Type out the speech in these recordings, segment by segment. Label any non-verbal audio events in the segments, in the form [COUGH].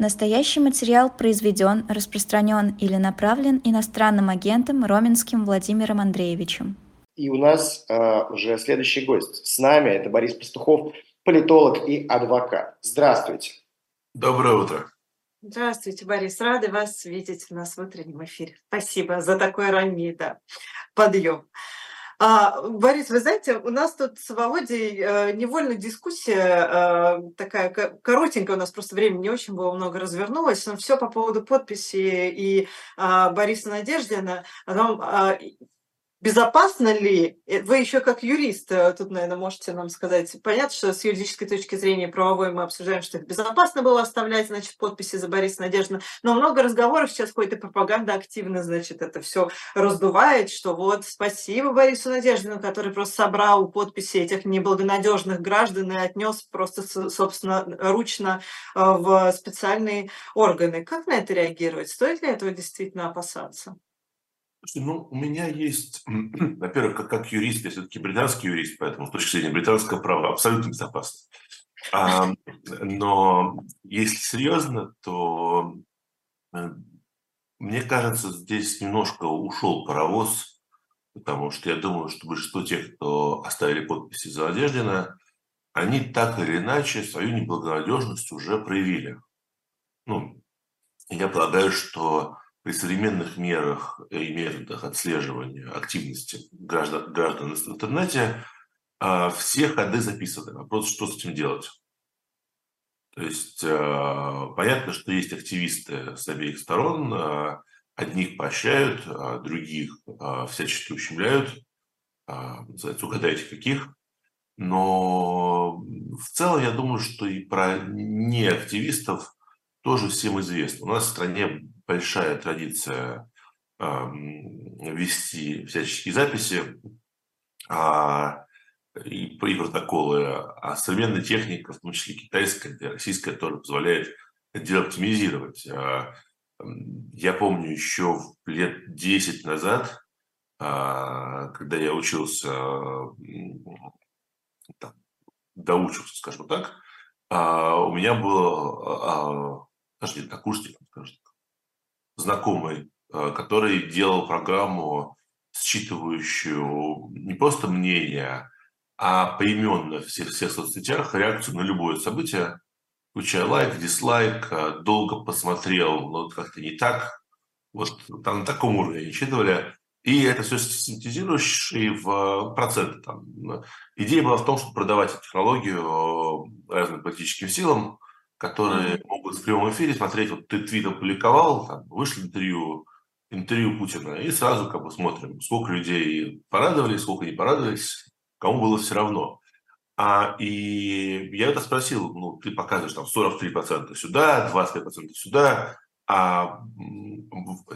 Настоящий материал произведен, распространен или направлен иностранным агентом Роменским Владимиром Андреевичем. И у нас э, уже следующий гость. С нами это Борис Пастухов, политолог и адвокат. Здравствуйте. Доброе утро. Здравствуйте, Борис. Рады вас видеть у нас в утреннем эфире. Спасибо за такой ранний да, подъем. А, Борис, вы знаете, у нас тут с Володей э, невольно дискуссия э, такая коротенькая, у нас просто времени не очень было много развернулось, но все по поводу подписи и э, Бориса Надеждина. Э, Безопасно ли, э, вы еще как юрист э, тут, наверное, можете нам сказать, понятно, что с юридической точки зрения правовой мы обсуждаем, что их безопасно было оставлять, значит, подписи за Бориса Надеждина, но много разговоров сейчас ходит, и пропаганда активно, значит, это все раздувает, что вот спасибо Борису Надеждину, который просто собрал подписи этих неблагонадежных граждан и отнес просто, собственно, ручно э, в специальные органы. Как на это реагировать? Стоит ли этого действительно опасаться? Ну, у меня есть, [CLEARS THROAT] во-первых, как, как юрист, я все-таки британский юрист, поэтому с точки зрения британского права абсолютно безопасно. А, но если серьезно, то э, мне кажется, здесь немножко ушел паровоз, потому что я думаю, что большинство тех, кто оставили подписи за Одеждина, они так или иначе свою неблагонадежность уже проявили. Ну, я полагаю, что при современных мерах и методах отслеживания активности граждан, граждан в интернете а, все ходы записаны. Вопрос, что с этим делать. То есть а, понятно, что есть активисты с обеих сторон, а, одних поощряют, других всячески ущемляют, угадайте каких. Но в целом я думаю, что и про неактивистов тоже всем известно. У нас в стране большая традиция э, вести всяческие записи а, и, протоколы, а современная техника, в том числе китайская, и российская, тоже позволяет это дело оптимизировать. А, я помню еще лет 10 назад, а, когда я учился, там, доучился, скажем так, у меня был даже однокурсник, скажем так, знакомый, э, который делал программу, считывающую не просто мнение, а поименно в всех, всех соцсетях реакцию на любое событие, включая лайк, дизлайк, э, долго посмотрел, но как-то не так. Вот там на таком уровне считывали. И это все синтезирующие в проценты. Там. Идея была в том, чтобы продавать технологию разным политическим силам, которые mm-hmm. Могут в прямом эфире смотреть, вот ты твит опубликовал, там, вышло интервью, интервью Путина, и сразу как бы смотрим, сколько людей порадовались, сколько не порадовались, кому было все равно. А, и я это спросил, ну, ты показываешь там 43% сюда, 25% сюда, а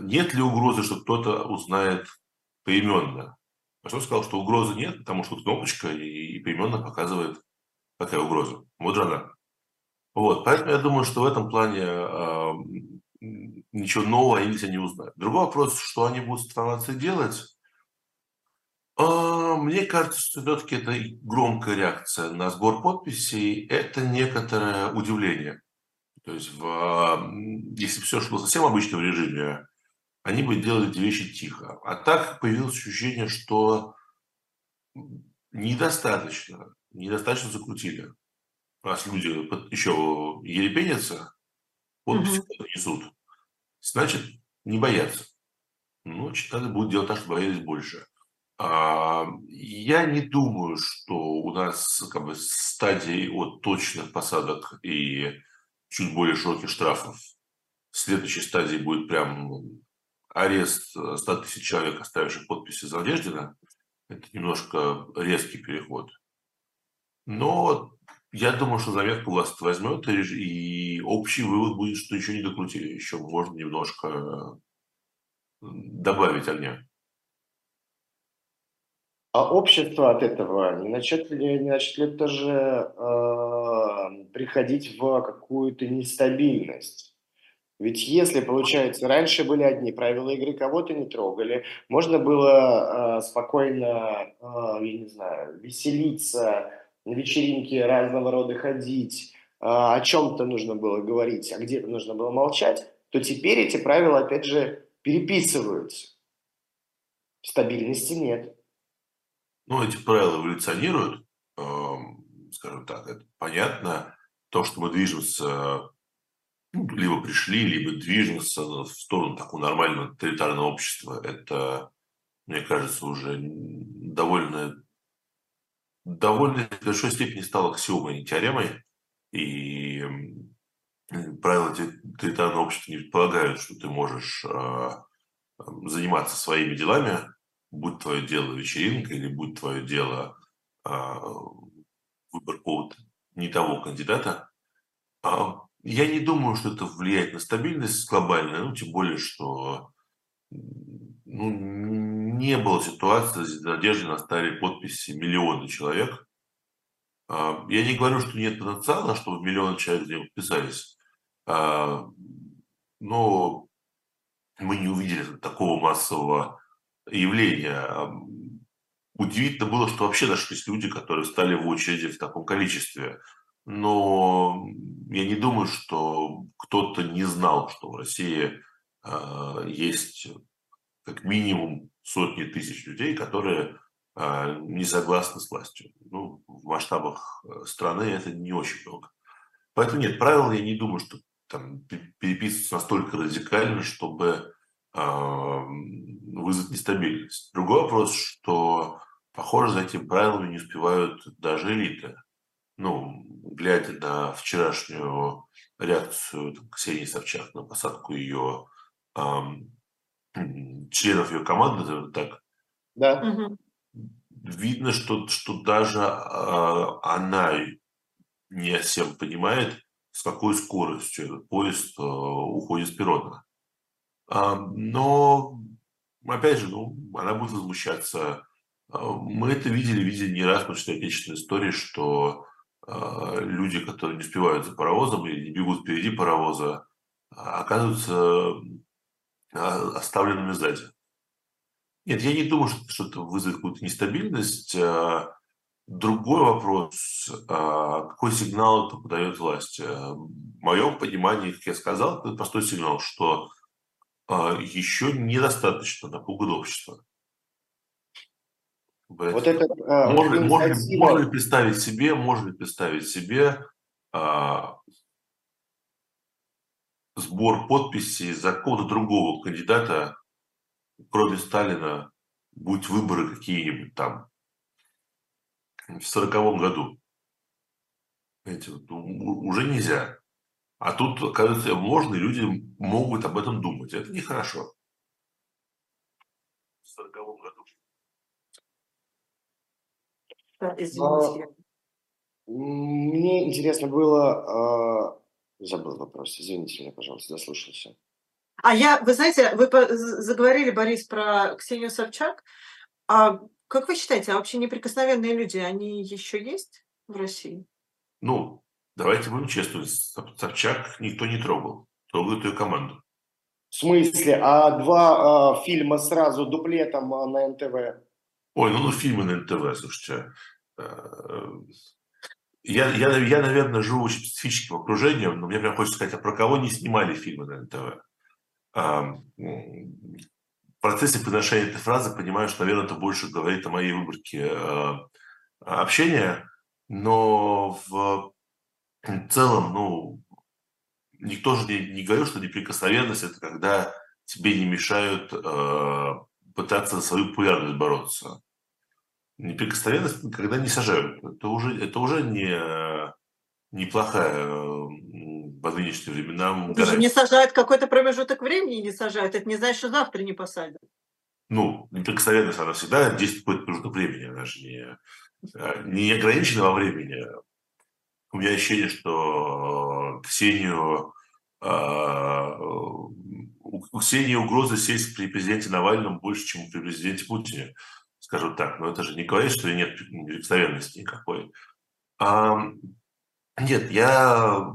нет ли угрозы, что кто-то узнает поименно? А что сказал, что угрозы нет, потому что кнопочка и, и поименно показывает, какая угроза. Вот же она. Вот, поэтому я думаю, что в этом плане э, ничего нового они себя не узнают. Другой вопрос, что они будут стараться делать. Э, мне кажется, что все-таки это громкая реакция на сбор подписей, это некоторое удивление. То есть, в, если все шло совсем обычном режиме, они бы делали эти вещи тихо. А так появилось ощущение, что недостаточно, недостаточно закрутили раз люди еще ерепенятся, подписи угу. несут, значит, не боятся. Ну, надо будет делать так, чтобы боялись больше. А, я не думаю, что у нас как бы стадии от точных посадок и чуть более широких штрафов. Следующей стадии будет прям арест 100 тысяч человек, оставивших подписи за Надеждина. Это немножко резкий переход. Но я думаю, что заметку власть возьмет, и, общий вывод будет, что еще не докрутили, еще можно немножко добавить огня. А общество от этого не начнет ли, не начнет ли тоже э, приходить в какую-то нестабильность? Ведь если, получается, раньше были одни правила игры, кого-то не трогали, можно было э, спокойно, э, я не знаю, веселиться, на вечеринки разного рода ходить, о чем-то нужно было говорить, а где-то нужно было молчать, то теперь эти правила, опять же, переписываются. Стабильности нет. Ну, эти правила эволюционируют, скажем так, это понятно. То, что мы движемся, ну, либо пришли, либо движемся в сторону такого нормального тоталитарного общества, это, мне кажется, уже довольно, довольно в большой степени стало аксиомой, не теоремой. И правила тоталитарного общества не предполагают, что ты можешь а, заниматься своими делами, будь твое дело вечеринка или будь твое дело а, выбор какого-то не того кандидата. А, я не думаю, что это влияет на стабильность глобальную, ну, тем более, что ну, не было ситуации, где надежде наставили подписи миллионы человек. А, я не говорю, что нет потенциала, чтобы миллионы человек где подписались, но мы не увидели такого массового явления. Удивительно было, что вообще нашлись люди, которые стали в очереди в таком количестве. Но я не думаю, что кто-то не знал, что в России есть как минимум сотни тысяч людей, которые э, не согласны с властью. Ну, в масштабах э, страны это не очень много. Поэтому нет, правил я не думаю, что там переписываться настолько радикально, чтобы вызвать нестабильность. Другой вопрос, что, похоже, за этими правилами не успевают даже элиты. Ну, глядя на вчерашнюю реакцию там, Ксении Собчак на посадку ее членов ее команды, так, да. видно, что, что даже э, она не всем понимает, с какой скоростью этот поезд э, уходит с перрона. А, но, опять же, ну, она будет возмущаться. А, мы это видели, видели не раз, потому что отечественной истории, что а, люди, которые не успевают за паровозом или не бегут впереди паровоза, оказываются оставленными сзади. Нет, я не думаю, что это вызовет какую-то нестабильность. Другой вопрос, какой сигнал это подает власть? В моем понимании, как я сказал, это простой сигнал, что еще недостаточно напуган общество. Вот это, можно, можно, можно ли представить себе, можно ли представить себе а, сбор подписей за какого-то другого кандидата, кроме Сталина, будь выборы какие-нибудь там в сороковом году. Знаете, уже нельзя. А тут, оказывается, можно, и люди могут об этом думать. Это нехорошо. В 40 году. Да, извините. А, мне интересно было... А... Забыл вопрос. Извините меня, пожалуйста, заслушался. А я, вы знаете, вы заговорили, Борис, про Ксению Собчак. А как вы считаете, а вообще неприкосновенные люди, они еще есть в России? Ну, Давайте будем честны, Собчак никто не трогал. Трогают ее команду. В смысле? А два э, фильма сразу дуплетом а, на НТВ? Ой, ну, ну фильмы на НТВ, слушайте. Я, я, я, наверное, живу очень специфическим окружением, но мне прям хочется сказать, а про кого не снимали фильмы на НТВ? В процессе произношения этой фразы понимаю, что, наверное, это больше говорит о моей выборке э, общения, но в целом, ну, никто же не, не говорил, что неприкосновенность – это когда тебе не мешают э, пытаться за свою популярность бороться. Неприкосновенность, когда не сажают. Это уже, это уже не, неплохая по нынешним временам Даже не сажают какой-то промежуток времени, не сажают. Это не значит, что завтра не посадят. Ну, неприкосновенность, она всегда действует какой-то промежуток времени. Она же не, э, не ограничена во времени у меня ощущение, что э, Ксению, э, у Ксении угроза сесть при президенте Навальном больше, чем при президенте Путине, скажу так. Но это же не говорит, что нет неприкосновенности никакой. А, нет, я...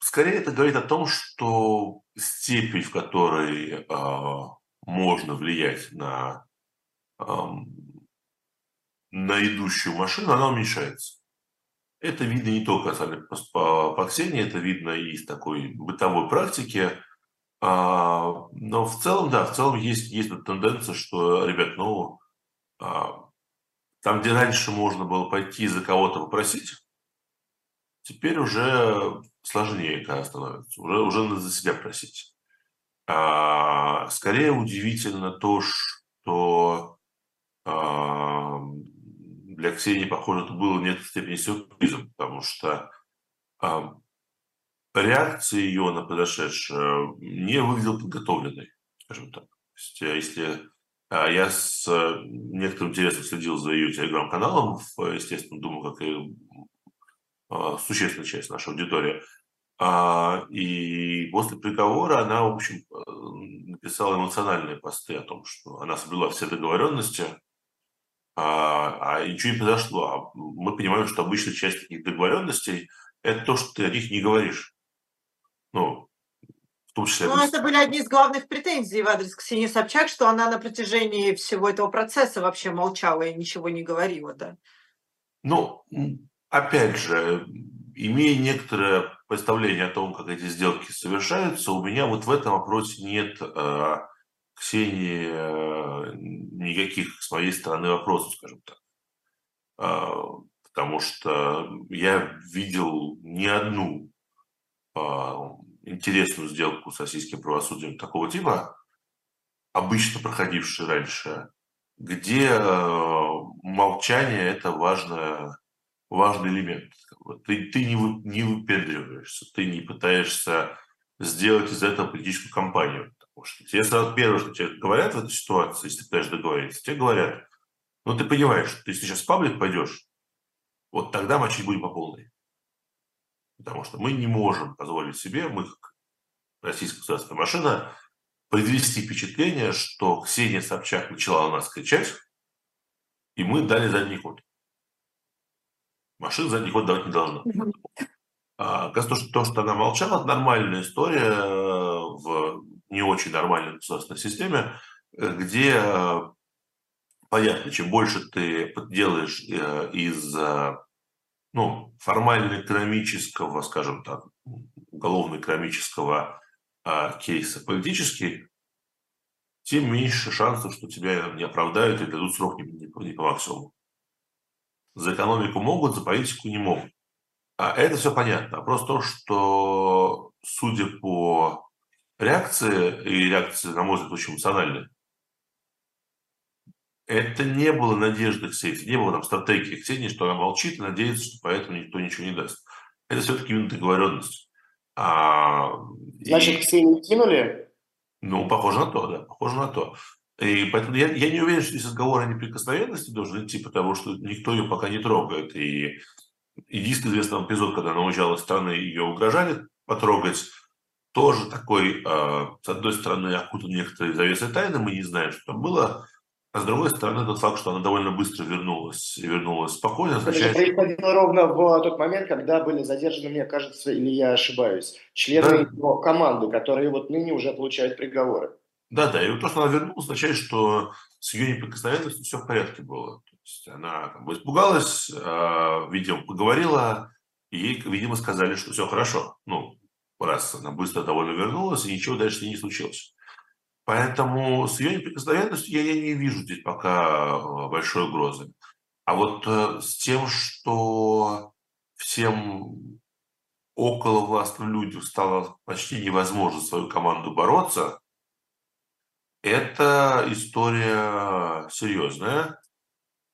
Скорее это говорит о том, что степень, в которой э, можно влиять на, э, на идущую машину, она уменьшается. Это видно не только по, по, Ксении, это видно и из такой бытовой практики. А, но в целом, да, в целом есть, есть тенденция, что, ребят, ну, а, там, где раньше можно было пойти за кого-то попросить, теперь уже сложнее, когда становится. Уже, уже надо за себя просить. А, скорее удивительно то, что а, для Ксении, похоже, это было в некоторой степени сюрпризом, потому что а, реакция ее на произошедшее не выглядела подготовленной, скажем так. То есть, э, если а, я с э, некоторым интересом следил за ее телеграм-каналом, естественно, думаю, как и а, существенная часть нашей аудитории. А, и после приговора она, в общем, э, написала эмоциональные посты о том, что она соблюла все договоренности, а ничего не произошло. Мы понимаем, что обычная часть таких договоренностей – это то, что ты о них не говоришь. Ну, Ну, это были одни из главных претензий в адрес Ксении Собчак, что она на протяжении всего этого процесса вообще молчала и ничего не говорила, да. Ну, опять же, имея некоторое представление о том, как эти сделки совершаются, у меня вот в этом вопросе нет э, Ксении э, никаких с моей стороны вопросов, скажем так. Э, потому что я видел не одну э, интересную сделку с российским правосудием такого типа, обычно проходившую раньше, где э, молчание – это важное, важный элемент. Ты, ты не, не выпендриваешься, ты не пытаешься сделать из этого политическую кампанию. Потому что тебе сразу первое, что тебе говорят в этой ситуации, если ты пытаешься договориться, тебе говорят, ну ты понимаешь, что если сейчас в паблик пойдешь, вот тогда мочить будем по полной. Потому что мы не можем позволить себе, мы, российская государственная машина, произвести впечатление, что Ксения Собчак начала на нас кричать, и мы дали задний ход. Машина задний ход давать не должна. А, то, что, то, что она молчала, нормальная история э, в не очень нормальной государственной системе, э, где э, понятно, чем больше ты делаешь из ну, формально-экономического, скажем так, уголовно-экономического а, кейса политический, тем меньше шансов, что тебя не оправдают и дадут срок не, не, не по максимуму. За экономику могут, за политику не могут. А это все понятно. Вопрос в том, что, судя по реакции, и реакции, на мой взгляд, очень эмоциональной, это не было надежды Ксении, не было там стратегии Ксении, что она молчит и надеется, что поэтому никто ничего не даст. Это все-таки именно договоренность. А, Значит, и... Ксению кинули? Ну, похоже на то, да, похоже на то. И поэтому я, я не уверен, что здесь разговор о неприкосновенности должен идти, потому что никто ее пока не трогает. И единственный известный эпизод, когда она уезжала из страны, ее угрожали потрогать, тоже такой, э, с одной стороны, окутан некоторые завесы тайны, мы не знаем, что там было, а с другой стороны, тот факт, что она довольно быстро вернулась и вернулась спокойно, означает... Это происходило ровно в тот момент, когда были задержаны, мне кажется, или я ошибаюсь, члены да. его команды, которые вот ныне уже получают приговоры. Да, да, и вот то, что она вернулась, означает, что с ее неприкосновенностью все в порядке было. То есть она бы испугалась, э, видимо, поговорила, и ей, видимо, сказали, что все хорошо. Ну, раз она быстро довольно вернулась, и ничего дальше не случилось. Поэтому с ее неприкосновенностью я, я не вижу здесь пока э, большой угрозы. А вот э, с тем, что всем около властным людям стало почти невозможно свою команду бороться, это история серьезная,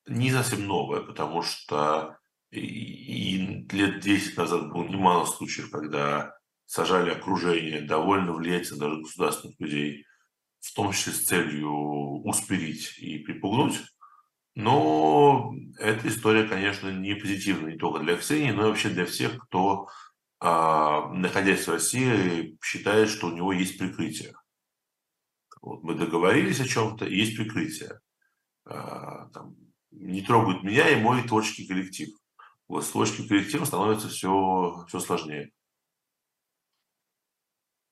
не совсем новая, потому что и лет 10 назад было немало случаев, когда сажали окружение довольно влиятельных даже государственных людей в том числе с целью успирить и припугнуть. Но эта история, конечно, не позитивная не только для Ксении, но и вообще для всех, кто, а, находясь в России, считает, что у него есть прикрытие. Вот мы договорились о чем-то, есть прикрытие. А, там, не трогают меня и мой творческий коллектив. Вот с творческим коллективом становится все, все сложнее.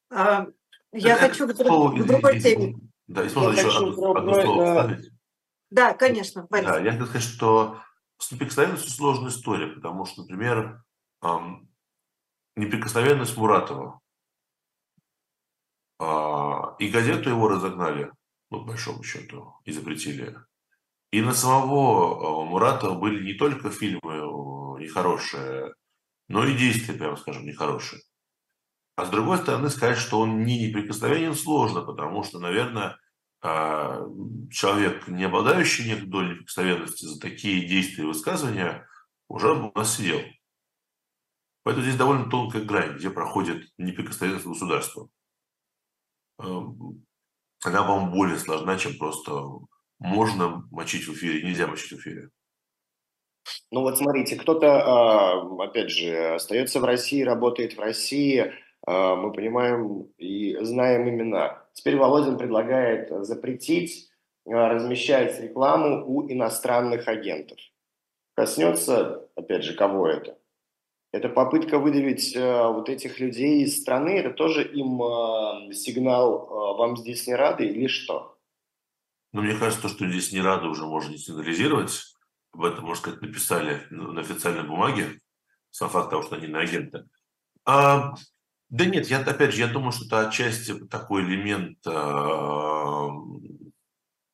А, я это, хочу к, слово, к другой теме. Да, если можно еще одно, одно слово вставить. Да, конечно, Борис. Да, я хочу сказать, что с неприкосновенностью сложная история, потому что, например, эм, неприкосновенность Муратова. Э, и газету его разогнали, ну, по большому счету, и запретили. И на самого Муратова были не только фильмы нехорошие, но и действия, прямо скажем, нехорошие. А с другой стороны, сказать, что он не неприкосновенен, сложно, потому что, наверное, а, человек, не обладающий некой долей неприкосновенности за такие действия и высказывания, уже у нас сидел. Поэтому здесь довольно тонкая грань, где проходит неприкосновенность государства. Эм, она, по-моему, более сложна, чем просто можно мочить в эфире, нельзя мочить в эфире. Ну вот смотрите, кто-то, а, опять же, остается в России, работает в России, а, мы понимаем и знаем имена. Теперь Володин предлагает запретить а, размещать рекламу у иностранных агентов. Коснется, опять же, кого это? Это попытка выдавить э, вот этих людей из страны, это тоже им э, сигнал э, «вам здесь не рады» или что? Ну, мне кажется, то, что здесь не рады, уже можно не сигнализировать. Об этом, можно сказать, написали на официальной бумаге, сам факт того, что они на агенты. А, да нет, я, опять же, я думаю, что это отчасти такой элемент а,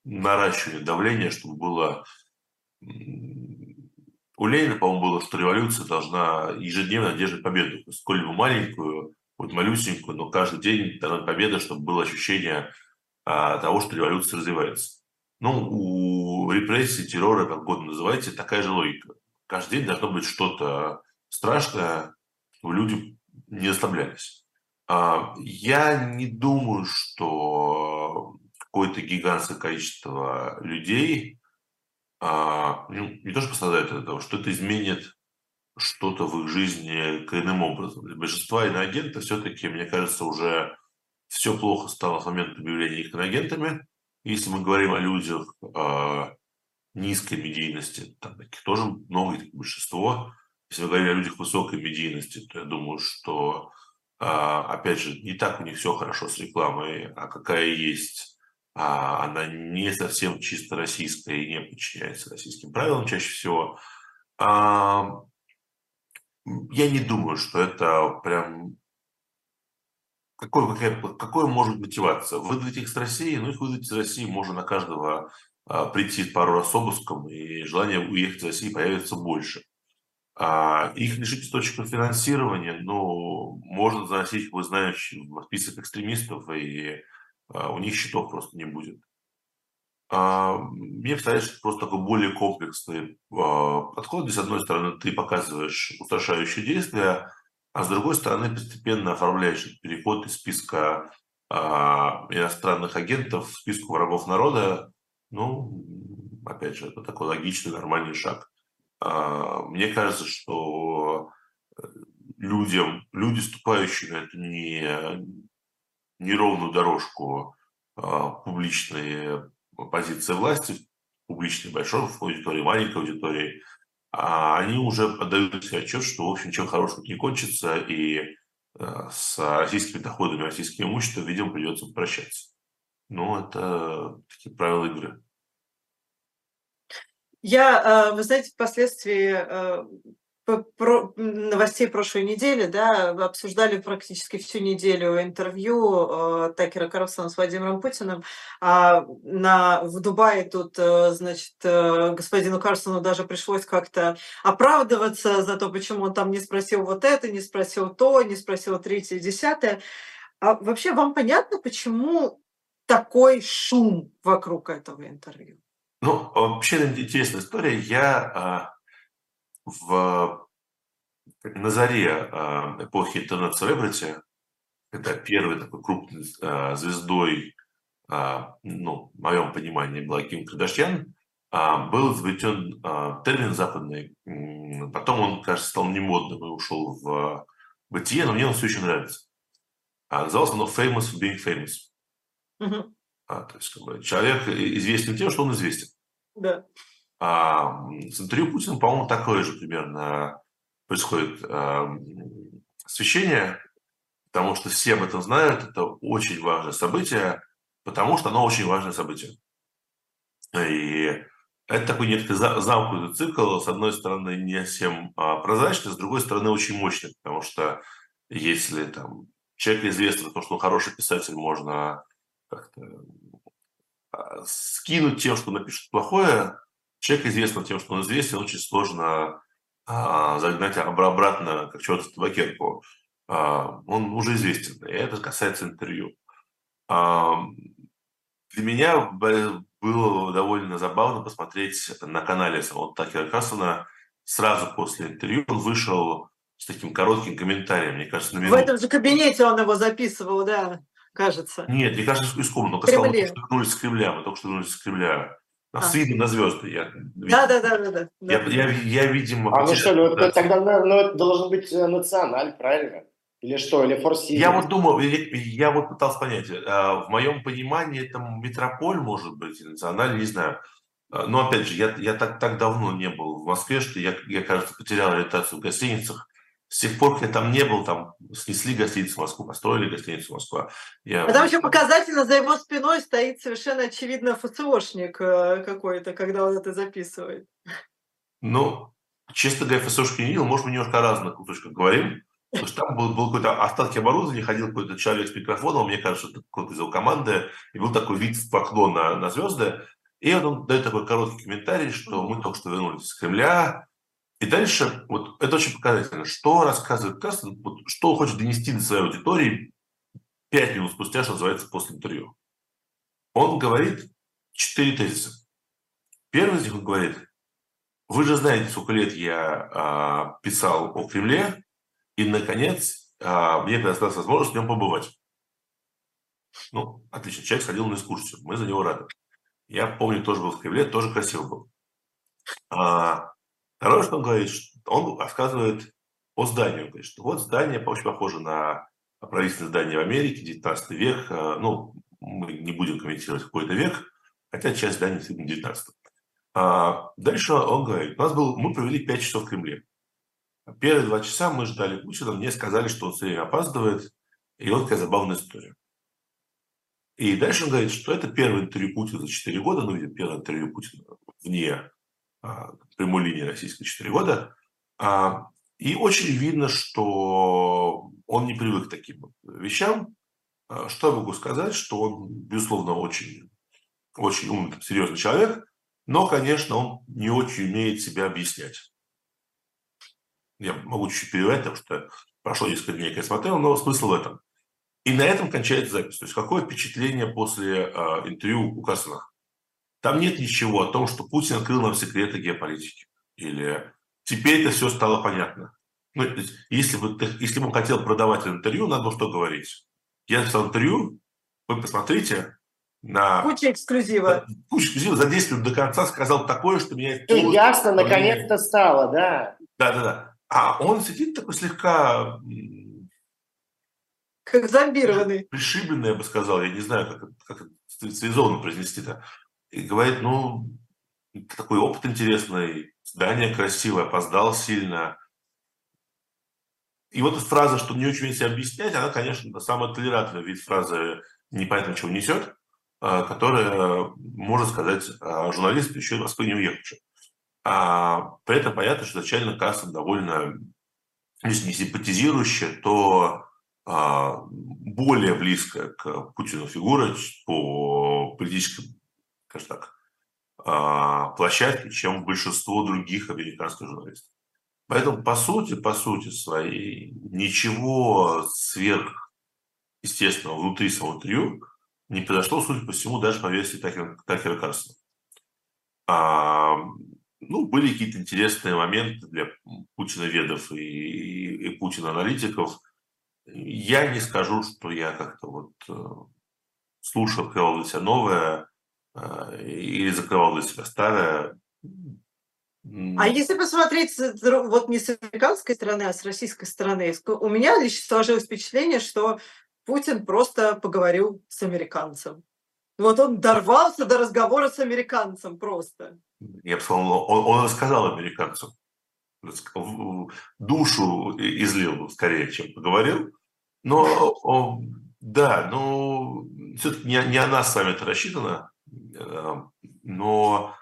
наращивания давления, чтобы было у Ленина, по-моему, было, что революция должна ежедневно одерживать победу. Сколь-либо маленькую, хоть малюсенькую, но каждый день должна победа, чтобы было ощущение а, того, что революция развивается. Ну, у репрессий, террора, как угодно называйте, такая же логика. Каждый день должно быть что-то страшное, чтобы люди не ослаблялись. А, я не думаю, что какое-то гигантское количество людей а, ну, не то, что пострадают от этого, что это изменит что-то в их жизни коренным образом. Для большинства иноагентов все-таки, мне кажется, уже все плохо стало с момента объявления их иноагентами. Если мы говорим о людях э, низкой медийности, там таких тоже много, их большинство. Если мы говорим о людях высокой медийности, то я думаю, что, э, опять же, не так у них все хорошо с рекламой, а какая есть а она не совсем чисто российская и не подчиняется российским правилам чаще всего. А, я не думаю, что это прям какой, какая, какой может мотивация? Выдать их с России, ну их выдать из России можно на каждого а, прийти пару раз с обыском, и желание уехать из России появится больше. А, их лишить источников финансирования, ну, можно заносить, вы знаете, в список экстремистов и а, у них счетов просто не будет. А, мне представляется, что просто такой более комплексный а, подход, где с одной стороны ты показываешь устрашающие действия, а с другой стороны постепенно оформляешь переход из списка иностранных агентов в списку врагов народа. Ну, опять же, это такой логичный, нормальный шаг. Мне кажется, что людям, люди, ступающие на эту не, неровную дорожку а, публичной позиции власти, публичной большой аудитории, маленькой аудитории, а они уже отдают себе отчет, что, в общем, чем хорошего не кончится, и а, с российскими доходами, российским имуществом, видимо, придется прощаться. Ну, это такие правила игры. Я, а, вы знаете, впоследствии про новостей прошлой недели, да, обсуждали практически всю неделю интервью э, Такера Карлсона с Владимиром Путиным. А на, в Дубае тут, э, значит, э, господину Карлсону даже пришлось как-то оправдываться за то, почему он там не спросил вот это, не спросил то, не спросил третье, десятое. А вообще вам понятно, почему такой шум вокруг этого интервью? Ну, вообще интересная история. Я а, в, на заре э, эпохи интернет-селебрити, когда первой такой крупной э, звездой, э, ну, в моем понимании, была Ким Кардашьян, был изобретен термин западный. Потом он, кажется, стал немодным и ушел в бытие, но мне он все еще нравится. Назывался оно «Famous for being famous». Угу. А, то есть как бы, человек известен тем, что он известен. Да. А с интервью Путина, по-моему, такое же примерно происходит а, освещение, потому что все об этом знают, это очень важное событие, потому что оно очень важное событие. И Это такой некий замкнутый цикл, с одной стороны, не совсем а, прозрачный, с другой стороны, очень мощный, потому что если там человек известен, то, что он хороший писатель, можно как-то а, скинуть тем, что напишет плохое. Человек известен тем, что он известен, очень сложно а, загнать обратно, как чего-то табакерку. А, он уже известен, и это касается интервью. А, для меня было довольно забавно посмотреть на канале самого Такера Кассона сразу после интервью. Он вышел с таким коротким комментарием, мне кажется, на минуту. В этом же кабинете он его записывал, да, кажется. Нет, мне кажется, из комнаты. Только сказал, мы только что вернулись с Кремля, мы только что вернулись с Кремля. А. С видом на звезды. Я, да, да, да, да, да. Я, я, я, видимо... А ну что, ну, это, тогда ну, это должен быть э, националь, правильно? Или что, или форсит? Я вот думал, я вот пытался понять, э, в моем понимании это метрополь, может быть, националь, не знаю. Э, но опять же, я, я так, так давно не был в Москве, что я, я, кажется, потерял ориентацию в гостиницах. С тех пор, как я там не был, там снесли гостиницу в Москву, построили гостиницу в Москву. Я... А там еще показательно за его спиной стоит совершенно очевидно ФСОшник э, какой-то, когда он это записывает. Ну, честно говоря, ФСОшки не видел, может, мы немножко о разных кусочках говорим. Потому что там был, был какой-то остатки оборудования, ходил какой-то человек с микрофоном, мне кажется, это кто-то из его команды, и был такой вид в окно на, на звезды. И он дает такой короткий комментарий, что мы только что вернулись из Кремля. И дальше, вот это очень показательно, что рассказывает Кастин, вот, что он хочет донести до своей аудитории пять минут спустя, что называется, после интервью. Он говорит четыре тезиса. Первый из них он говорит, вы же знаете, сколько лет я а, писал о Кремле, и, наконец, а, мне предоставилась возможность в нем побывать. Ну, отлично, человек сходил на экскурсию, мы за него рады. Я помню, тоже был в Кремле, тоже красиво был. А, второе, что он говорит, он рассказывает о здании. Он говорит, что вот здание очень похоже на правительственное здание в Америке, 19 век. А, ну, мы не будем комментировать какой-то век, хотя часть здания действительно 19 а Дальше он говорит, у нас был, мы провели 5 часов в Кремле. Первые два часа мы ждали Путина, мне сказали, что он все время опаздывает, и вот такая забавная история. И дальше он говорит, что это первое интервью Путина за 4 года, ну, видимо, первое интервью Путина вне прямой линии российской 4 года. А, и очень видно, что он не привык к таким вещам. А, что я могу сказать, что он, безусловно, очень, очень умный, серьезный человек, но, конечно, он не очень умеет себя объяснять. Я могу чуть-чуть переврать, потому что прошло несколько дней, как я смотрел, но смысл в этом. И на этом кончается запись. То есть какое впечатление после интервью у Кассана? Там нет ничего о том, что Путин открыл нам секреты геополитики. Или теперь это все стало понятно. Ну, если бы, если бы он хотел продавать интервью, надо было что говорить. Я написал интервью, вы посмотрите, на... Куча эксклюзива. Куча эксклюзива. За 10 минут до конца сказал такое, что меня... И ясно, наконец-то стало, да. Да-да-да. А он сидит такой слегка... Как зомбированный. Пришибленный, я бы сказал. Я не знаю, как, как это цивилизованно произнести-то. И говорит, ну, такой опыт интересный, здание красивое, опоздал сильно. И вот фраза, что не очень себя объяснять, она, конечно, самая толерантная вид фразы «непонятно, чего несет», а, которая может сказать журналист, еще из Москвы не уехавший. А при этом понятно, что изначально Кассов довольно, если не симпатизирующая, то а, более близкая к Путину фигура по политической, скажем так, а, площадке, чем большинство других американских журналистов. Поэтому, по сути, по сути своей, ничего сверх естественного внутри самого интервью не произошло, судя по всему, даже по версии Такера, Такера Карсона. А, ну, были какие-то интересные моменты для Путина-ведов и, и, и Путина-аналитиков. Я не скажу, что я как-то вот э, слушал, себя новое или закрывал для себя старое. А если посмотреть вот не с американской стороны, а с российской стороны, у меня лично сложилось впечатление, что Путин просто поговорил с американцем. Вот он дорвался до разговора с американцем просто. Я бы сказал, он, он рассказал американцам. Душу излил скорее, чем поговорил. Но, да, ну, все-таки не, не о нас с вами это рассчитано. Э, но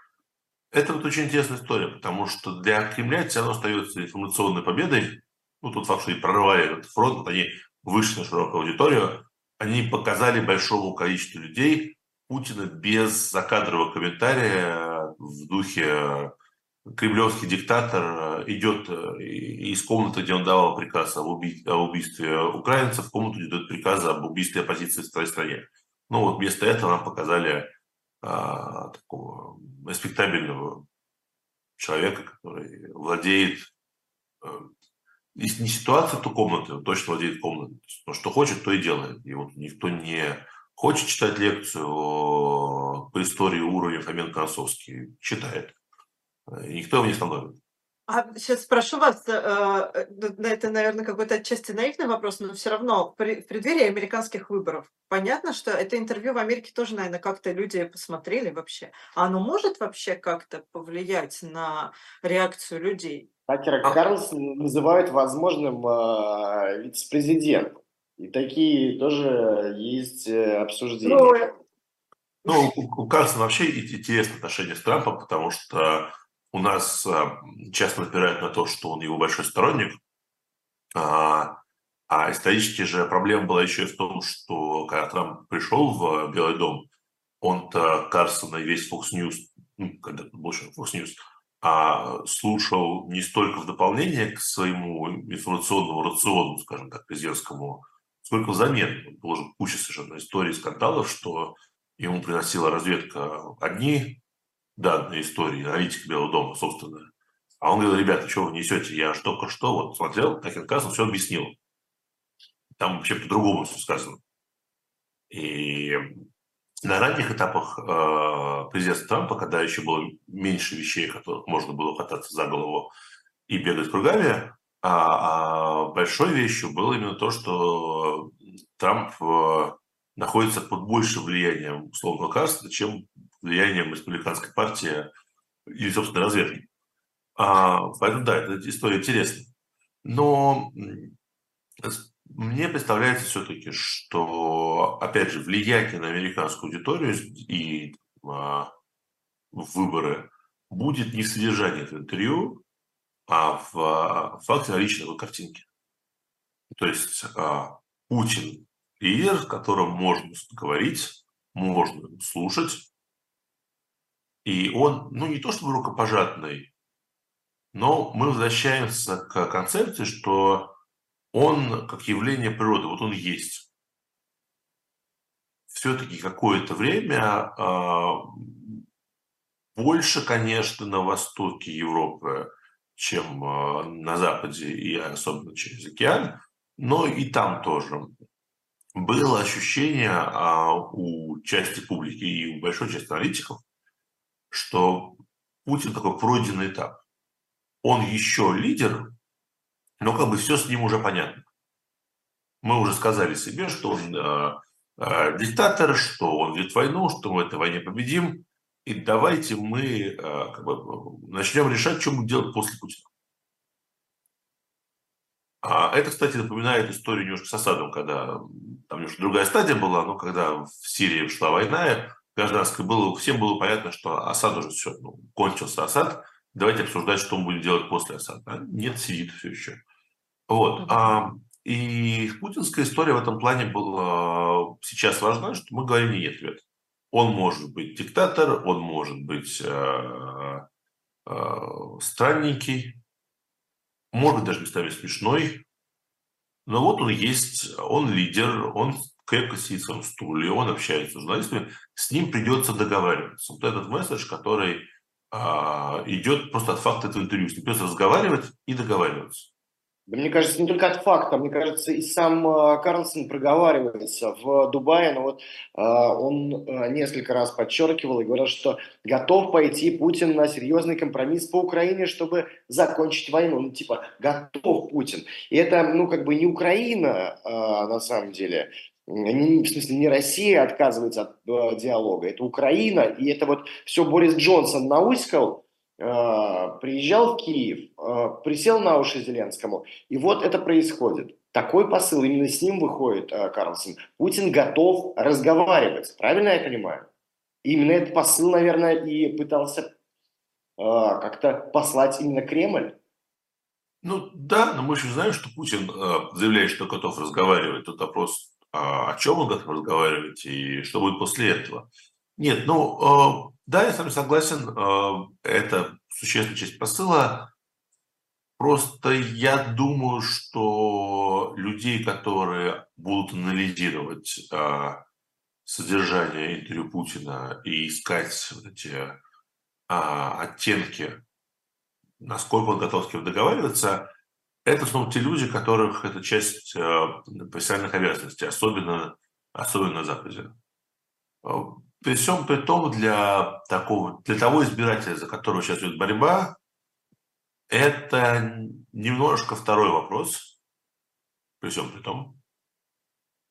Это вот очень интересная история, потому что для Кремля все равно остается информационной победой. Ну, тут факт, прорывали этот фронт, они вышли на широкую аудиторию, они показали большому количеству людей Путина без закадрового комментария в духе кремлевский диктатор идет из комнаты, где он давал приказ об, убийстве, об убийстве украинцев, в комнату, дает приказ об убийстве оппозиции в своей стране. Ну вот вместо этого нам показали а, такого респектабельного человека, который владеет э, не ситуация, то комната, он точно владеет комнатой. Но что хочет, то и делает. И вот никто не хочет читать лекцию по истории уровня Фоменко-Осовский, читает. И никто его не становит. А сейчас спрошу вас, э, э, это, наверное, какой-то отчасти наивный вопрос, но все равно в преддверии американских выборов понятно, что это интервью в Америке тоже, наверное, как-то люди посмотрели вообще. А оно может вообще как-то повлиять на реакцию людей? Такера а... Карлсон называют возможным э, вице-президентом. И такие тоже есть э, обсуждения. Ну, у, у Карлсона вообще интересные отношения с Трампом, потому что у нас а, часто напирают на то, что он его большой сторонник, а, а исторически же проблема была еще и в том, что когда Трамп пришел в Белый дом, он-то Карсона и весь Fox News, ну, когда больше Fox News, а слушал не столько в дополнение к своему информационному рациону, скажем так, президентскому, сколько взамен. Было же куча совершенно историй, скандалов, что ему приносила разведка одни данные истории, аналитика Белого дома, собственно. А он говорил, ребята, что вы несете? Я ж только что вот смотрел, так Карлсон все объяснил. Там вообще по-другому все сказано. И на ранних этапах э, президентства Трампа, когда еще было меньше вещей, которых можно было хвататься за голову и бегать кругами, а, а большой вещью было именно то, что Трамп э, находится под большим влиянием условного Карстена, чем влиянием республиканской партии или, собственно, разведки. А, поэтому, да, эта история интересна. Но мне представляется все-таки, что, опять же, влияние на американскую аудиторию и а, в выборы будет не в содержании этого интервью, а в а, факте наличия такой картинки. То есть а, Путин лидер, с которым можно говорить, можно слушать, и он, ну не то чтобы рукопожатный, но мы возвращаемся к концепции, что он как явление природы, вот он есть. Все-таки какое-то время э, больше, конечно, на востоке Европы, чем э, на западе и особенно через океан, но и там тоже было ощущение э, у части публики и у большой части аналитиков, что Путин такой пройденный этап. Он еще лидер, но как бы все с ним уже понятно. Мы уже сказали себе, что он э, э, диктатор, что он ведет войну, что мы в этой войне победим, и давайте мы как бы, начнем решать, что мы делать после Путина. А это, кстати, напоминает историю немножко с Асадом, когда там немножко другая стадия была, но когда в Сирии шла война гражданская, было, всем было понятно, что Асад уже все, ну, кончился Асад, давайте обсуждать, что он будет делать после Асада. А нет, сидит все еще. Вот. А, и путинская история в этом плане была сейчас важна, что мы говорим, нет, ребят, он может быть диктатор, он может быть э, э, странненький, может быть даже местами смешной, но вот он есть, он лидер, он крепко сидит в своем стуле, он общается с журналистами, с ним придется договариваться. Вот этот месседж, который а, идет просто от факта этого интервью. С ним придется разговаривать и договариваться. Да мне кажется, не только от факта, мне кажется, и сам э, Карлсон проговаривается в Дубае, но вот э, он э, несколько раз подчеркивал и говорил, что готов пойти Путин на серьезный компромисс по Украине, чтобы закончить войну. Ну, типа, готов Путин. И это, ну, как бы не Украина, на самом деле, не, в смысле, не Россия отказывается от диалога, это Украина, и это вот все Борис Джонсон науськал, приезжал в Киев, э, присел на уши Зеленскому, и вот это происходит. Такой посыл, именно с ним выходит э, Карлсон. Путин готов разговаривать, правильно я понимаю? Именно этот посыл, наверное, и пытался как-то послать именно Кремль? Ну да, но мы еще знаем, что Путин э, заявляет, что готов разговаривать. Тут вопрос, а о чем он готов разговаривать и что будет после этого. Нет, ну э, да, я с вами согласен, э, это существенная часть посыла. Просто я думаю, что людей, которые будут анализировать содержание интервью Путина и искать вот эти а, оттенки насколько он готов с кем договариваться, это снова те люди, которых это часть э, профессиональных обязанностей, особенно, особенно на Западе. При всем при том, для, такого, для того избирателя, за которого сейчас идет борьба, это немножко второй вопрос, при всем при том.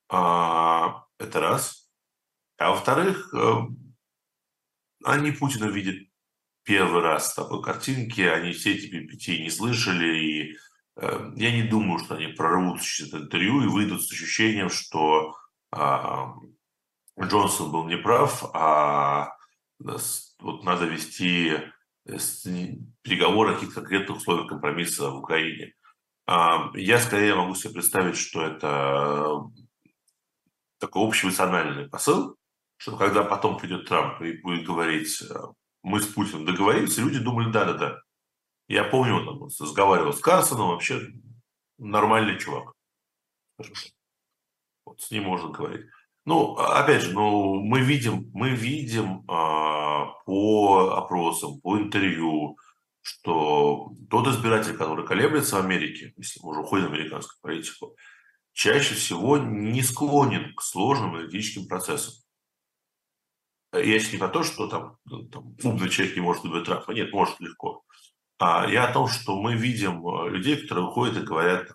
А, это раз. А во-вторых, э, они Путина видят первый раз такой картинки, они все эти перипетии не слышали, и э, я не думаю, что они прорвут через это интервью и выйдут с ощущением, что э, Джонсон был неправ, а вот надо вести э, переговоры о каких-то конкретных условиях компромисса в Украине. Э, я скорее могу себе представить, что это такой общенациональный посыл, что когда потом придет Трамп и будет говорить э, мы с Путиным договорились, люди думали, да-да-да. Я помню, он разговаривал с Карсоном, вообще нормальный чувак. Вот с ним можно говорить. Ну, опять же, ну, мы видим, мы видим а, по опросам, по интервью, что тот избиратель, который колеблется в Америке, если мы уже уходим в американскую политику, чаще всего не склонен к сложным аналитическим процессам. Я не про то, что там, там умный человек не может убить Трампа. Нет, может легко. А я о том, что мы видим э, людей, которые выходят и говорят,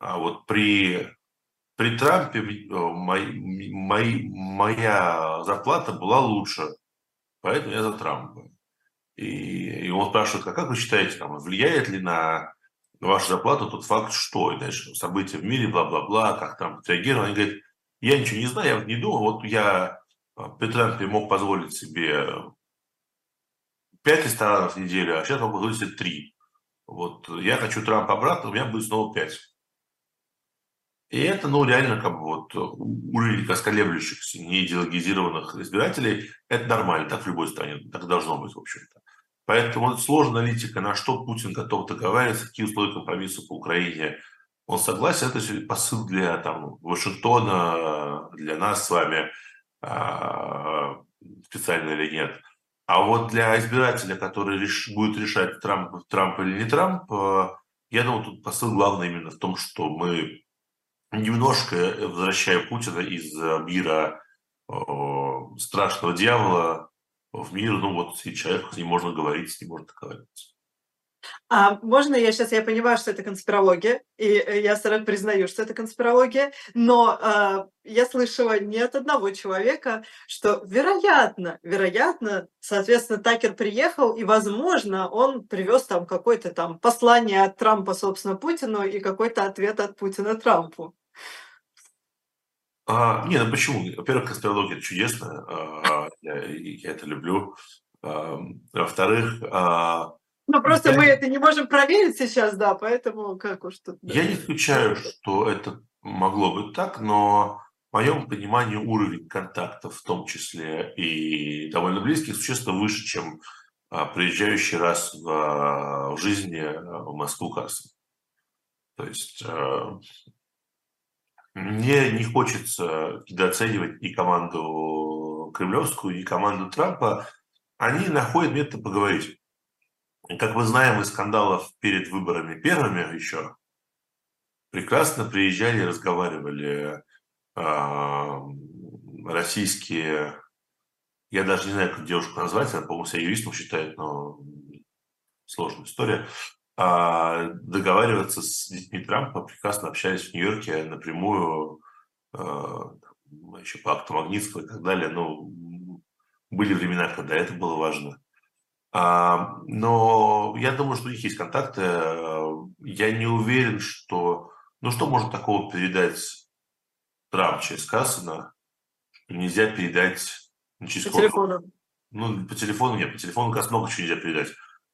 а вот при, при Трампе мой, мой, моя зарплата была лучше, поэтому я за Трампа. И, и он спрашивает, а как вы считаете, там, влияет ли на вашу зарплату тот факт, что и дальше события в мире, бла-бла-бла, как там реагировали. Они говорят, я ничего не знаю, я не думаю, вот я а, Петренко мог позволить себе 5 ресторанов в неделю, а сейчас могу позволить себе 3. Вот я хочу Трампа обратно, у меня будет снова 5. И это, ну, реально, как бы вот уровень расколеблющихся, не идеологизированных избирателей, это нормально, так в любой стране, так должно быть, в общем-то. Поэтому сложная аналитика, на что Путин готов договариваться, какие условия компромисса по Украине, он согласен, это посыл для там, Вашингтона, для нас с вами – а, специально или нет. А вот для избирателя, который реш, будет решать, Трамп, Трамп или не Трамп, э, я думаю, тут посыл главный именно в том, что мы немножко возвращаем Путина из мира страшного дьявола в мир, ну вот и человек, с ним можно говорить, с ним можно договариваться. А можно я сейчас, я понимаю, что это конспирология, и э, я сразу признаю, что это конспирология, но э, я слышала не от одного человека, что вероятно, вероятно, соответственно, Такер приехал, и, возможно, он привез там какое-то там послание от Трампа, собственно, Путину, и какой-то ответ от Путина Трампу. А, нет, ну почему? Во-первых, конспирология чудесная, а, я, я это люблю. А, во-вторых, а, ну, просто я... мы это не можем проверить сейчас, да, поэтому как уж тут... Я не исключаю, что это могло быть так, но в моем понимании уровень контактов, в том числе и довольно близких, существенно выше, чем а, приезжающий раз в, а, в жизни а, в Москву Карсон. То есть мне не хочется недооценивать ни команду кремлевскую, ни команду Трампа. Они находят метод поговорить. Как мы знаем из скандалов перед выборами первыми еще, прекрасно приезжали и разговаривали э, российские, я даже не знаю, как девушку назвать, она, по-моему, себя юристом считает, но сложная история, договариваться с детьми Трампа, прекрасно общались в Нью-Йорке напрямую, а, еще по акту Магнитского и так далее. Ну, были времена, когда это было важно. А, но я думаю, что у них есть контакты. Я не уверен, что... Ну, что может такого передать Трамп через Кассена, что нельзя передать через По телефону. Ну, по телефону нет, по телефону, как много чего нельзя передать.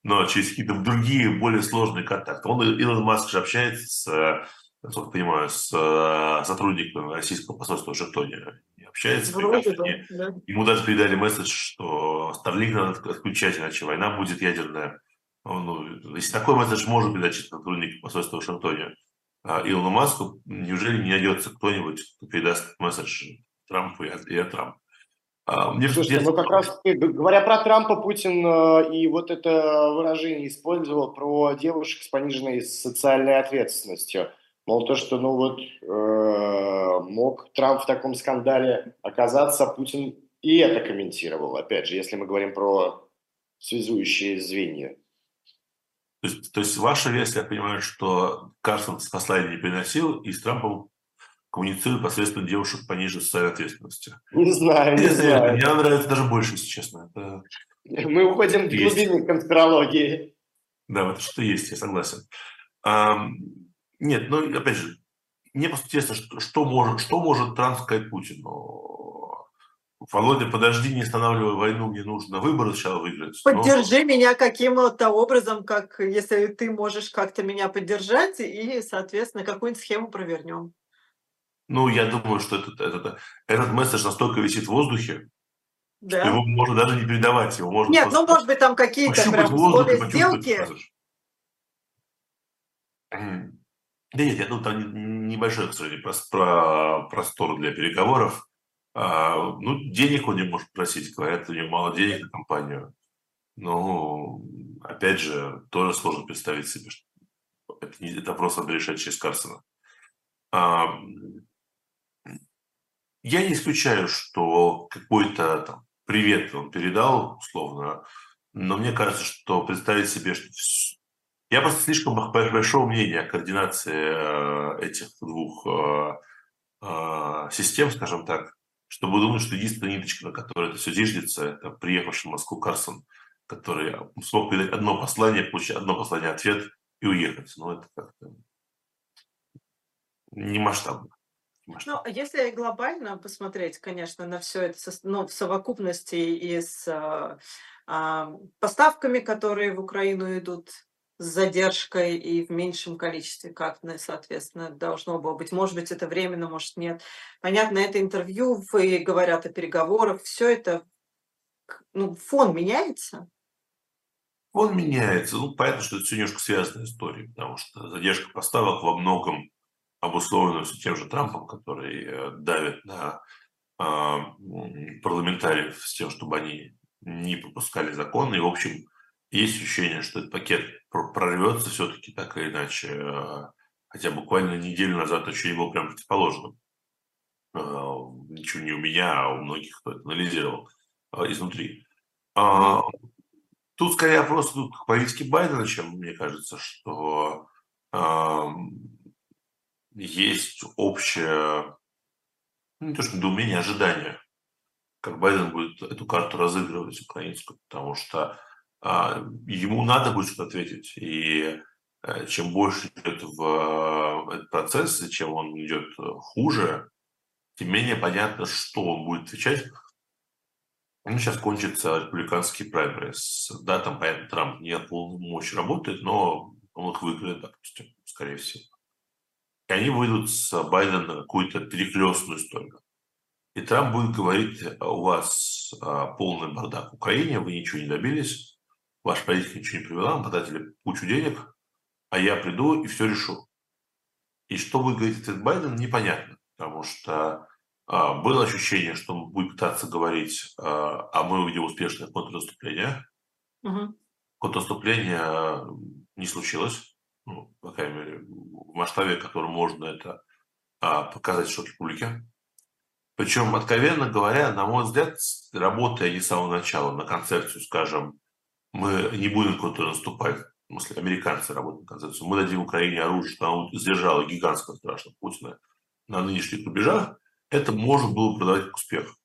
Но через какие-то другие, более сложные контакты. Он, Илон Маск же общается с, насколько понимаю, с э, сотрудником российского посольства в Вашингтоне. И общается. Вроде да. Ему даже передали месседж, что Starlink надо отключать, иначе война будет ядерная. Ну, если такой месседж может передать сотрудник посольства в Вашингтоне а, Илону Маску, неужели не найдется кто-нибудь, кто передаст месседж Трампу и от, и от Трампа? А, мне Слушайте, ну как раз, говоря про Трампа, Путин э, и вот это выражение использовал про девушек с пониженной социальной ответственностью. Мол, то, что, ну вот, э, мог Трамп в таком скандале оказаться, Путин и это комментировал, опять же, если мы говорим про связующие звенья. То есть, то есть ваша версия, я понимаю, что Карсон послание не приносил, и с Трампом коммуницирует посредством девушек пониже социальной ответственности. Не знаю, не знаю. Мне нравится даже больше, если честно. Это... Мы уходим в глубины конспирологии. Да, это что есть, я согласен. А, нет, ну, опять же, мне просто интересно, что, что, может, что может Трамп сказать Путину? Володя, подожди, не останавливай войну, мне нужно выборы сначала выиграть. Поддержи но... меня каким-то образом, как если ты можешь как-то меня поддержать, и, соответственно, какую-нибудь схему провернем. Ну, я думаю, что этот, этот, этот месседж настолько висит в воздухе, да. что его можно даже не передавать. Его можно Нет, ну, может быть, там какие-то прям условия сделки. Да нет, я думаю, там небольшой, к сожалению, простор для переговоров. А, ну, денег он не может просить, говорят, у него мало денег на компанию. Но, опять же, тоже сложно представить себе, что это, не, это просто надо решать через Карсона. А, я не исключаю, что какой-то там привет он передал, условно, но мне кажется, что представить себе, что... Я просто слишком большого мнения о координации э, этих двух э, э, систем, скажем так, чтобы думать, что единственная ниточка, на которой это все зиждется, это приехавший в Москву Карсон, который смог передать одно послание, получить одно послание, ответ и уехать. Но это как-то не масштабно. Ну, а если глобально посмотреть, конечно, на все это ну, в совокупности и с э, э, поставками, которые в Украину идут с задержкой и в меньшем количестве, как, соответственно, должно было быть. Может быть, это временно, может, нет. Понятно, это интервью, вы говорят о переговорах, все это, ну, фон меняется? Фон меняется. Ну, понятно, что это все немножко связанная история, потому что задержка поставок во многом обусловлена все тем же Трампом, который э, давит на а, парламентариев с тем, чтобы они не пропускали законы. И, в общем, есть ощущение, что этот пакет прорвется все-таки так или иначе. Э, хотя буквально неделю назад еще был прям противоположным. Э, ничего не у меня, а у многих, кто это анализировал изнутри. А, тут скорее вопрос к политике Байдена, чем мне кажется, что есть общее, ну, не то что недоумение, ожидание, как Байден будет эту карту разыгрывать украинскую, потому что а, ему надо будет ответить. И а, чем больше идет в а, этот процесс, и чем он идет хуже, тем менее понятно, что он будет отвечать. Ну, сейчас кончится республиканский праймерис. Да, там, понятно, Трамп не от полномочий работает, но он их выиграет, допустим, скорее всего. И они выйдут с Байдена на какую-то перекрестную историю. И Трамп будет говорить, у вас а, полный бардак в Украине, вы ничего не добились, ваша политика ничего не привела, вы потратили кучу денег, а я приду и все решу. И что будет говорить этот Байден, непонятно, потому что а, было ощущение, что он будет пытаться говорить, а, а мы увидим успешное контрнаступление. Угу. Контрнаступление не случилось ну, по крайней мере, в масштабе, который можно это а, показать широкой публике. Причем, откровенно говоря, на мой взгляд, работая не с самого начала на концепцию, скажем, мы не будем куда-то наступать, в смысле, американцы работают на концепцию, мы дадим Украине оружие, что она сдержала гигантского страшного Путина на нынешних рубежах, это можно было продавать как успех.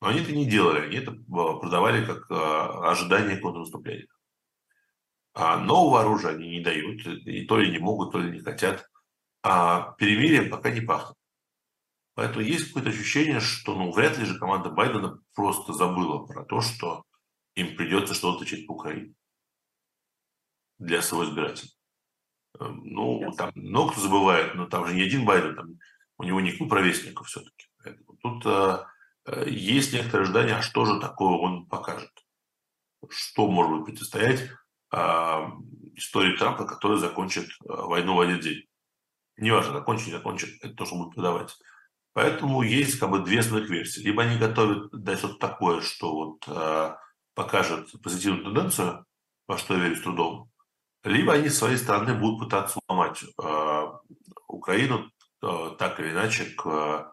Но они это не делали, они это а, продавали как а, ожидание контрнаступления. А нового оружия они не дают, и то ли не могут, то ли не хотят. А перемирием пока не пахнет. Поэтому есть какое-то ощущение, что ну, вряд ли же команда Байдена просто забыла про то, что им придется что-то начать по Украине для своего избирателя. Э, Ну, Ясно. там много кто забывает, но там же не один Байден, там, у него не клуб ровесников все-таки. Поэтому тут э, есть некоторое ожидание, а что же такое он покажет. Что может быть противостоять истории Трампа, который закончит э, войну в один день. Неважно, закончит, не закончит, это то, что будет подавать. Поэтому есть как бы две основных версии. Либо они готовят дать что-то такое, что вот э, покажет позитивную тенденцию, во что я верю с трудом, либо они с своей стороны будут пытаться уломать э, Украину э, так или иначе к э,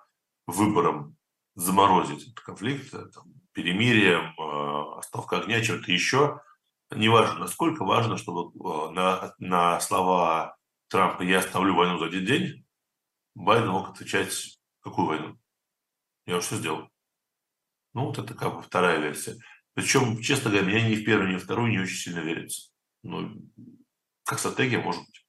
выборам заморозить этот конфликт, э, там, перемирием, э, остановка огня, чем-то еще. Неважно, насколько важно, чтобы э, на, на слова Трампа «я остановлю войну за один день», Байден мог отвечать «какую войну? Я уже все сделал». Ну, вот это как бы вторая версия. Причем, честно говоря, меня ни в первую, ни в вторую не очень сильно верится. Ну, как стратегия, может быть.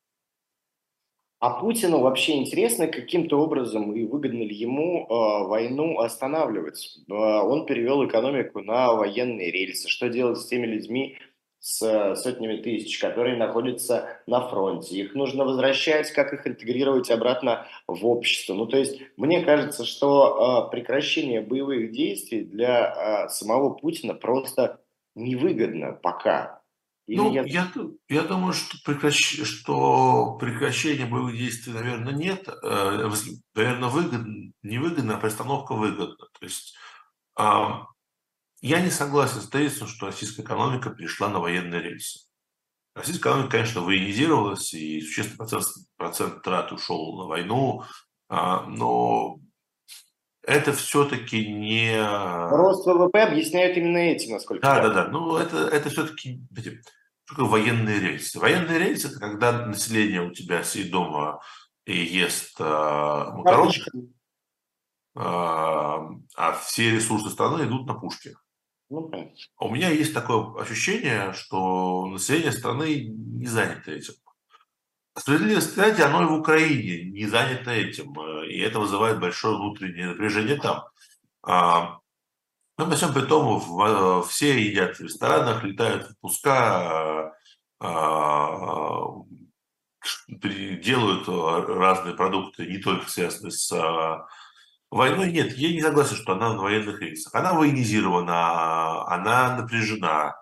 А Путину вообще интересно каким-то образом и выгодно ли ему э, войну останавливать? Э, он перевел экономику на военные рельсы. Что делать с теми людьми, с э, сотнями тысяч, которые находятся на фронте? Их нужно возвращать, как их интегрировать обратно в общество? Ну, то есть, мне кажется, что э, прекращение боевых действий для э, самого Путина просто невыгодно пока. Или Ну, я- я, я думаю, что, прекращ- что прекращение боевых действий, наверное, нет. Э, Наверное, выгодно, невыгодно, а пристановка выгодна. То есть а, я не согласен с тезисом, что российская экономика перешла на военные рельсы. Российская экономика, конечно, военизировалась, и существенный процент, процент трат ушел на войну, а, но это все-таки не... Рост ВВП объясняют именно этим, насколько Да, я да, да. Ну, это, это все-таки что военные рельсы? Военные рельсы – это когда население у тебя сидит дома и ест э, макароны, Карточка. э, а все ресурсы страны идут на пушки. Ну, У меня есть такое ощущение, что население страны не занято этим. Справедливо сказать, оно и в Украине не занято этим, э, и это вызывает большое внутреннее напряжение там. А, Но при всем при том, э, все едят в ресторанах, летают в отпуска, а, а, делают э, разные продукты, не только связанные с войной. Нет, я не согласен, что она на военных рейсах. Она военизирована, она напряжена.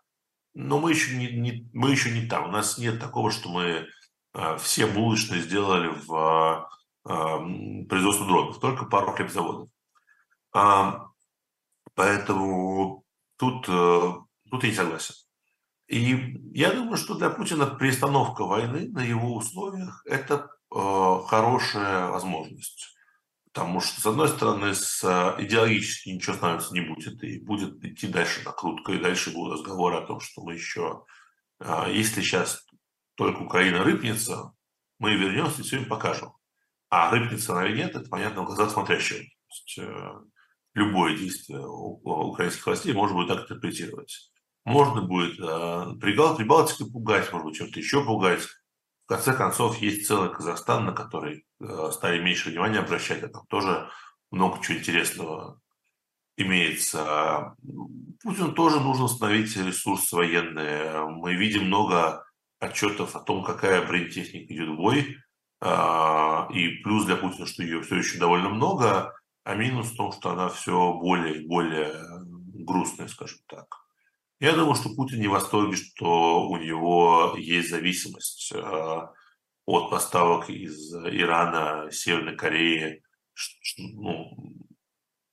Но мы еще не, не- мы еще не там. У нас нет такого, что мы а, все булочные сделали в а, м, производство дронов, только пару хлебзаводов. А, Поэтому тут, э, тут я не согласен. И я думаю, что для Путина перестановка войны на его условиях – это э, хорошая возможность. Потому что, с одной стороны, с э, идеологически ничего становиться не будет, и будет идти дальше накрутка, и дальше будут разговоры о том, что мы еще, э, если сейчас только Украина рыпнется, мы вернемся и все им покажем. А рыпнется она или нет, это понятно в глазах смотрящего. То есть, э, любое действие украинских властей можно будет так интерпретировать. Можно будет э, Прибал- Прибалтикой пугать, может быть, чем-то еще пугать. Конце концов, есть целый Казахстан, на который э, стали меньше внимания обращать, а там тоже много чего интересного имеется. Путину тоже нужно установить ресурсы военные. Мы видим много отчетов о том, какая бронетехника идет в бой. А, И плюс для Путина, что ее все еще довольно много, а минус в том, что она все более и более грустная, скажем так. Я думаю, что Путин не в восторге, что у него есть зависимость э, от поставок из Ирана, Северной Кореи. Ну,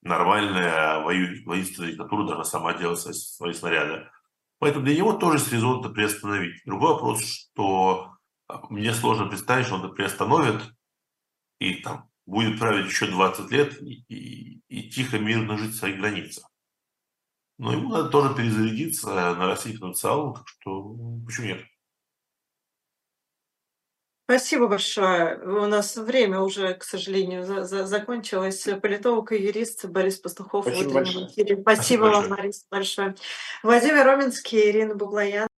нормальная воинственная диктатура должна сама делать свои, свои снаряды. Поэтому для него тоже есть резон это приостановить. Другой вопрос, что э, мне сложно представить, что он это приостановит и там будет править еще 20 лет и, и- и тихо, мирно жить в своих границах. Но ему надо тоже перезарядиться, нарастить потенциал, так что ну, почему нет? Спасибо большое. У нас время уже, к сожалению, за- за- закончилось. Политолог и юрист Борис Пастухов Спасибо большое. эфире. Спасибо, Спасибо вам, большое. Борис, большое. Владимир Роменский, Ирина Буглаян.